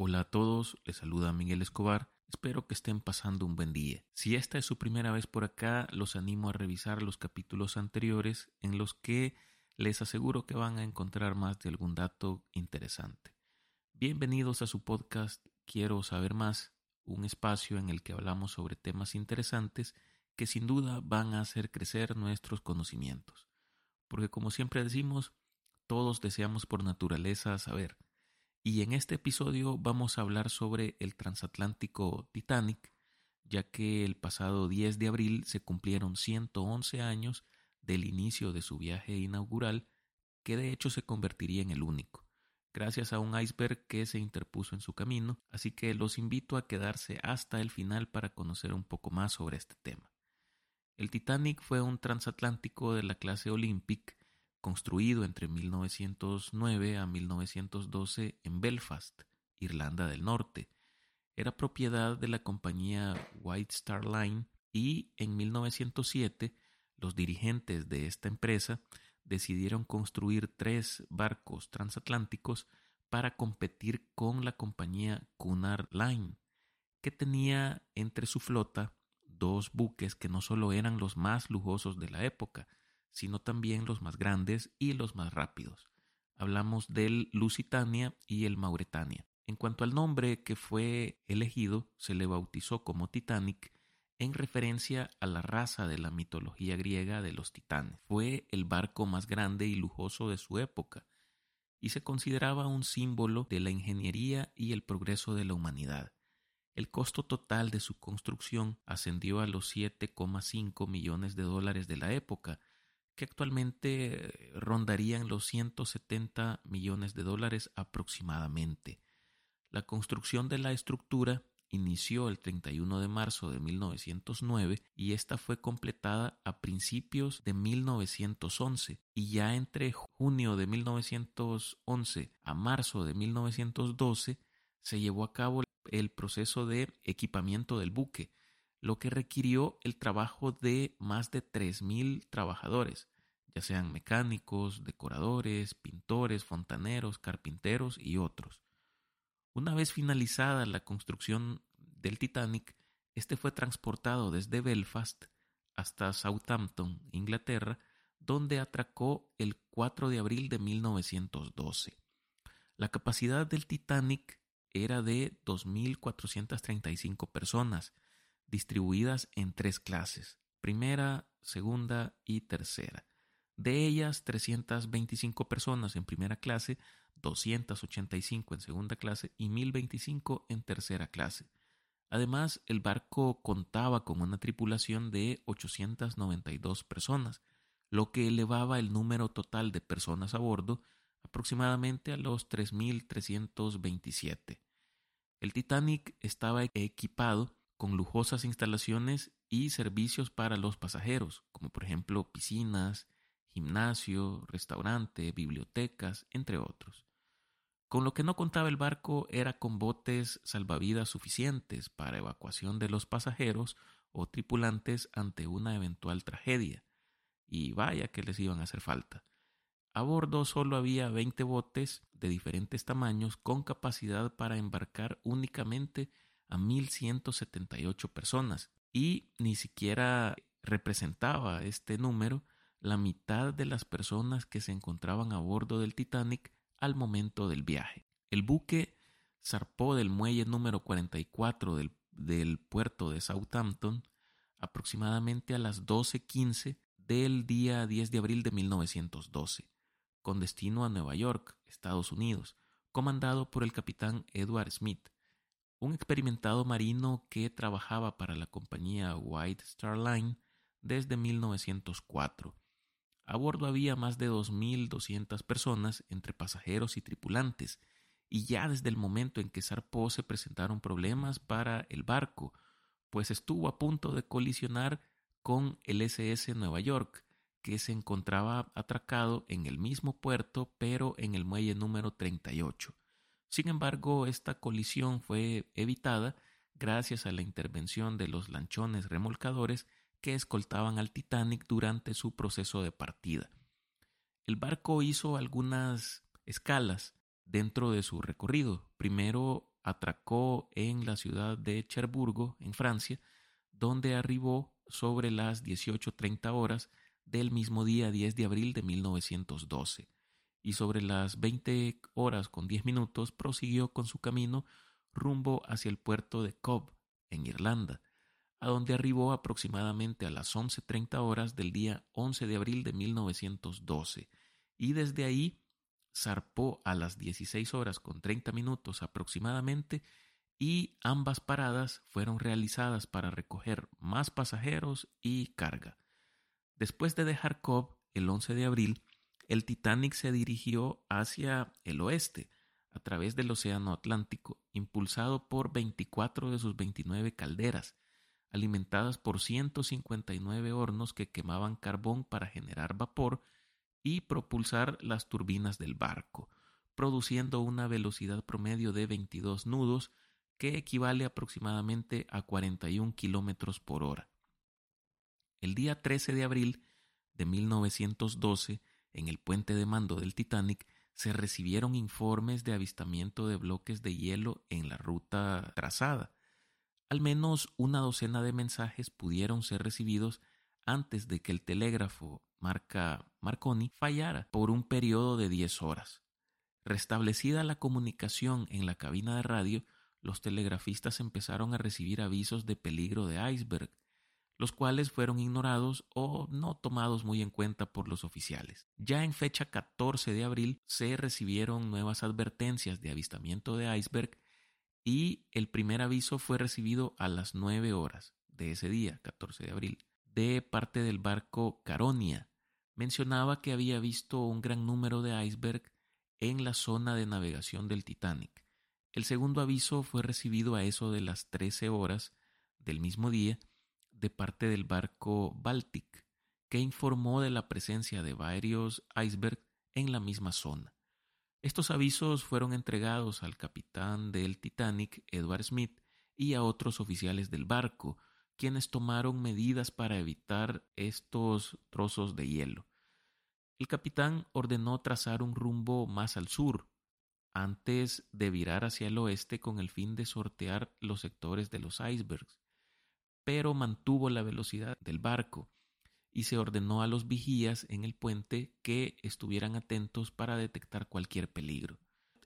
Hola a todos, les saluda Miguel Escobar. Espero que estén pasando un buen día. Si esta es su primera vez por acá, los animo a revisar los capítulos anteriores en los que les aseguro que van a encontrar más de algún dato interesante. Bienvenidos a su podcast Quiero saber más, un espacio en el que hablamos sobre temas interesantes que sin duda van a hacer crecer nuestros conocimientos. Porque como siempre decimos, todos deseamos por naturaleza saber. Y en este episodio vamos a hablar sobre el transatlántico Titanic, ya que el pasado 10 de abril se cumplieron 111 años del inicio de su viaje inaugural, que de hecho se convertiría en el único, gracias a un iceberg que se interpuso en su camino, así que los invito a quedarse hasta el final para conocer un poco más sobre este tema. El Titanic fue un transatlántico de la clase Olympic construido entre 1909 a 1912 en Belfast, Irlanda del Norte. Era propiedad de la compañía White Star Line y en 1907 los dirigentes de esta empresa decidieron construir tres barcos transatlánticos para competir con la compañía Cunard Line, que tenía entre su flota dos buques que no solo eran los más lujosos de la época, sino también los más grandes y los más rápidos. Hablamos del Lusitania y el Mauretania. En cuanto al nombre que fue elegido, se le bautizó como Titanic en referencia a la raza de la mitología griega de los titanes. Fue el barco más grande y lujoso de su época y se consideraba un símbolo de la ingeniería y el progreso de la humanidad. El costo total de su construcción ascendió a los 7,5 millones de dólares de la época, que actualmente rondarían los 170 millones de dólares aproximadamente. La construcción de la estructura inició el 31 de marzo de 1909 y esta fue completada a principios de 1911 y ya entre junio de 1911 a marzo de 1912 se llevó a cabo el proceso de equipamiento del buque, lo que requirió el trabajo de más de 3.000 trabajadores, ya sean mecánicos, decoradores, pintores, fontaneros, carpinteros y otros. Una vez finalizada la construcción del Titanic, este fue transportado desde Belfast hasta Southampton, Inglaterra, donde atracó el 4 de abril de 1912. La capacidad del Titanic era de 2.435 personas, distribuidas en tres clases, primera, segunda y tercera. De ellas, 325 personas en primera clase, 285 en segunda clase y 1025 en tercera clase. Además, el barco contaba con una tripulación de 892 personas, lo que elevaba el número total de personas a bordo aproximadamente a los 3.327. El Titanic estaba equipado con lujosas instalaciones y servicios para los pasajeros, como por ejemplo piscinas, gimnasio, restaurante, bibliotecas, entre otros. Con lo que no contaba el barco era con botes salvavidas suficientes para evacuación de los pasajeros o tripulantes ante una eventual tragedia. Y vaya que les iban a hacer falta. A bordo solo había 20 botes de diferentes tamaños con capacidad para embarcar únicamente a 1.178 personas y ni siquiera representaba este número la mitad de las personas que se encontraban a bordo del Titanic al momento del viaje. El buque zarpó del muelle número 44 del, del puerto de Southampton aproximadamente a las 12.15 del día 10 de abril de 1912 con destino a Nueva York, Estados Unidos, comandado por el capitán Edward Smith, un experimentado marino que trabajaba para la compañía White Star Line desde 1904. A bordo había más de 2.200 personas entre pasajeros y tripulantes, y ya desde el momento en que zarpó se presentaron problemas para el barco, pues estuvo a punto de colisionar con el SS Nueva York, que se encontraba atracado en el mismo puerto pero en el muelle número 38. Sin embargo, esta colisión fue evitada gracias a la intervención de los lanchones remolcadores que escoltaban al Titanic durante su proceso de partida. El barco hizo algunas escalas dentro de su recorrido, primero atracó en la ciudad de Cherburgo, en Francia, donde arribó sobre las 18.30 horas del mismo día 10 de abril de 1912 y sobre las 20 horas con 10 minutos prosiguió con su camino rumbo hacia el puerto de Cobb, en Irlanda, a donde arribó aproximadamente a las 11.30 horas del día 11 de abril de 1912 y desde ahí zarpó a las 16 horas con 30 minutos aproximadamente y ambas paradas fueron realizadas para recoger más pasajeros y carga. Después de dejar Cobb el 11 de abril, el Titanic se dirigió hacia el oeste, a través del Océano Atlántico, impulsado por 24 de sus 29 calderas, alimentadas por 159 hornos que quemaban carbón para generar vapor y propulsar las turbinas del barco, produciendo una velocidad promedio de 22 nudos que equivale aproximadamente a 41 kilómetros por hora. El día 13 de abril de 1912, en el puente de mando del Titanic, se recibieron informes de avistamiento de bloques de hielo en la ruta trazada. Al menos una docena de mensajes pudieron ser recibidos antes de que el telégrafo marca Marconi fallara por un periodo de 10 horas. Restablecida la comunicación en la cabina de radio, los telegrafistas empezaron a recibir avisos de peligro de iceberg, los cuales fueron ignorados o no tomados muy en cuenta por los oficiales. Ya en fecha 14 de abril se recibieron nuevas advertencias de avistamiento de iceberg y el primer aviso fue recibido a las 9 horas de ese día, 14 de abril, de parte del barco Caronia. Mencionaba que había visto un gran número de iceberg en la zona de navegación del Titanic. El segundo aviso fue recibido a eso de las 13 horas del mismo día de parte del barco Baltic, que informó de la presencia de varios icebergs en la misma zona. Estos avisos fueron entregados al capitán del Titanic, Edward Smith, y a otros oficiales del barco, quienes tomaron medidas para evitar estos trozos de hielo. El capitán ordenó trazar un rumbo más al sur, antes de virar hacia el oeste con el fin de sortear los sectores de los icebergs pero mantuvo la velocidad del barco y se ordenó a los vigías en el puente que estuvieran atentos para detectar cualquier peligro.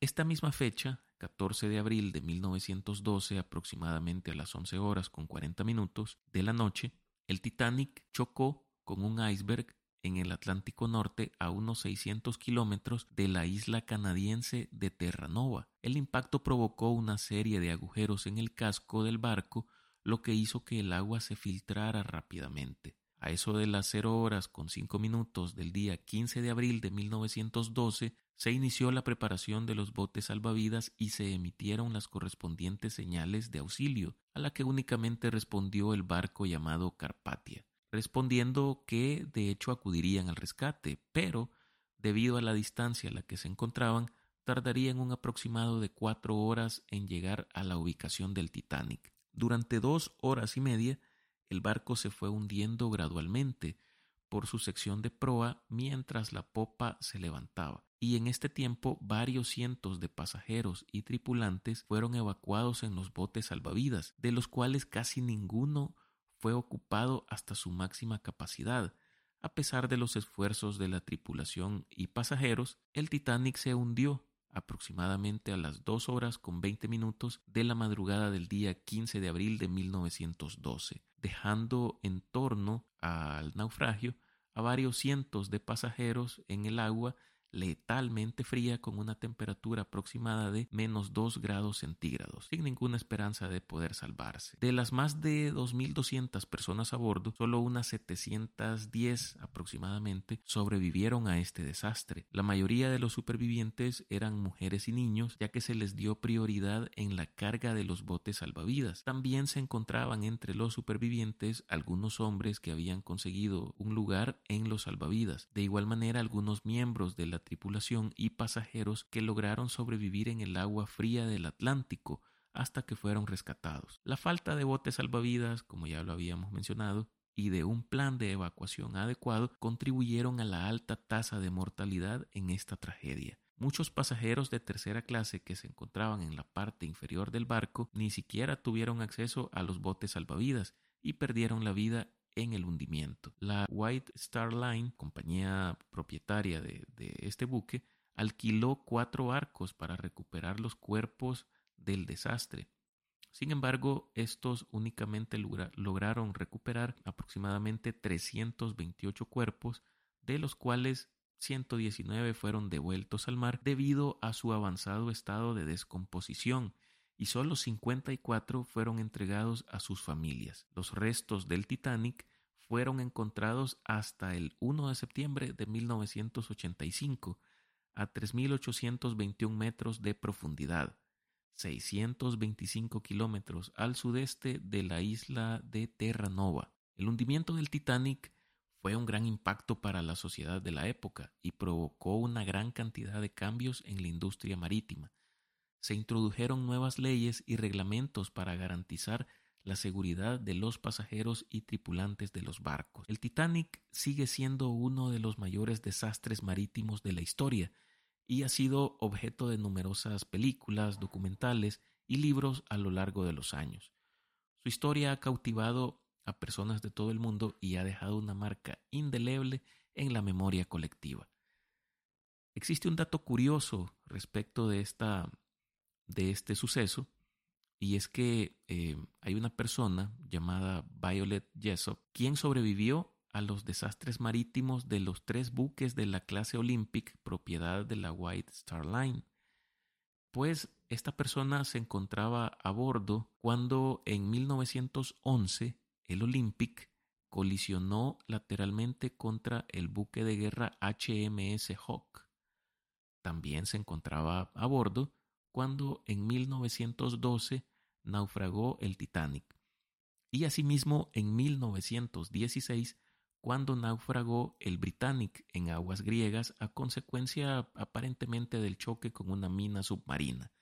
Esta misma fecha, 14 de abril de 1912, aproximadamente a las 11 horas con 40 minutos de la noche, el Titanic chocó con un iceberg en el Atlántico Norte a unos 600 kilómetros de la isla canadiense de Terranova. El impacto provocó una serie de agujeros en el casco del barco lo que hizo que el agua se filtrara rápidamente. A eso de las cero horas con cinco minutos del día 15 de abril de 1912 se inició la preparación de los botes salvavidas y se emitieron las correspondientes señales de auxilio, a la que únicamente respondió el barco llamado Carpatia, respondiendo que de hecho acudirían al rescate, pero debido a la distancia a la que se encontraban, tardarían un aproximado de cuatro horas en llegar a la ubicación del Titanic. Durante dos horas y media, el barco se fue hundiendo gradualmente por su sección de proa mientras la popa se levantaba, y en este tiempo varios cientos de pasajeros y tripulantes fueron evacuados en los botes salvavidas, de los cuales casi ninguno fue ocupado hasta su máxima capacidad. A pesar de los esfuerzos de la tripulación y pasajeros, el Titanic se hundió aproximadamente a las dos horas con veinte minutos de la madrugada del día 15 de abril de 1912, dejando en torno al naufragio a varios cientos de pasajeros en el agua letalmente fría con una temperatura aproximada de menos 2 grados centígrados, sin ninguna esperanza de poder salvarse. De las más de 2.200 personas a bordo, solo unas 710 aproximadamente sobrevivieron a este desastre. La mayoría de los supervivientes eran mujeres y niños, ya que se les dio prioridad en la carga de los botes salvavidas. También se encontraban entre los supervivientes algunos hombres que habían conseguido un lugar en los salvavidas. De igual manera, algunos miembros de la tripulación y pasajeros que lograron sobrevivir en el agua fría del Atlántico hasta que fueron rescatados. La falta de botes salvavidas, como ya lo habíamos mencionado, y de un plan de evacuación adecuado contribuyeron a la alta tasa de mortalidad en esta tragedia. Muchos pasajeros de tercera clase que se encontraban en la parte inferior del barco ni siquiera tuvieron acceso a los botes salvavidas y perdieron la vida en el hundimiento. La White Star Line, compañía propietaria de, este buque, alquiló cuatro barcos para recuperar los cuerpos del desastre. Sin embargo, estos únicamente lograron recuperar aproximadamente 328 cuerpos, de los cuales 119 fueron devueltos al mar debido a su avanzado estado de descomposición y solo 54 fueron entregados a sus familias. Los restos del Titanic fueron encontrados hasta el 1 de septiembre de 1985 a 3.821 metros de profundidad, 625 kilómetros al sudeste de la isla de Terranova. El hundimiento del Titanic fue un gran impacto para la sociedad de la época y provocó una gran cantidad de cambios en la industria marítima. Se introdujeron nuevas leyes y reglamentos para garantizar la seguridad de los pasajeros y tripulantes de los barcos. El Titanic sigue siendo uno de los mayores desastres marítimos de la historia y ha sido objeto de numerosas películas, documentales y libros a lo largo de los años. Su historia ha cautivado a personas de todo el mundo y ha dejado una marca indeleble en la memoria colectiva. Existe un dato curioso respecto de, esta, de este suceso y es que eh, hay una persona llamada Violet Jessop quien sobrevivió a los desastres marítimos de los tres buques de la clase Olympic propiedad de la White Star Line. Pues esta persona se encontraba a bordo cuando en 1911 el Olympic colisionó lateralmente contra el buque de guerra HMS Hawk. También se encontraba a bordo cuando en 1912 naufragó el Titanic y asimismo en 1916 cuando naufragó el Britannic en aguas griegas a consecuencia aparentemente del choque con una mina submarina.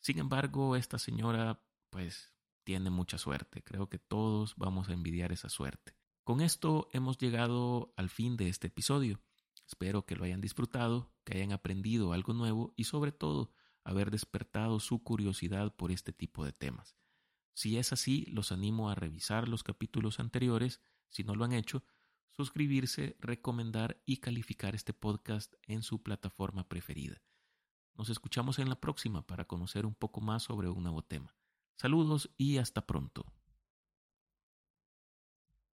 Sin embargo, esta señora pues tiene mucha suerte. Creo que todos vamos a envidiar esa suerte. Con esto hemos llegado al fin de este episodio. Espero que lo hayan disfrutado, que hayan aprendido algo nuevo y sobre todo haber despertado su curiosidad por este tipo de temas. Si es así, los animo a revisar los capítulos anteriores, si no lo han hecho, suscribirse, recomendar y calificar este podcast en su plataforma preferida. Nos escuchamos en la próxima para conocer un poco más sobre un nuevo tema. Saludos y hasta pronto.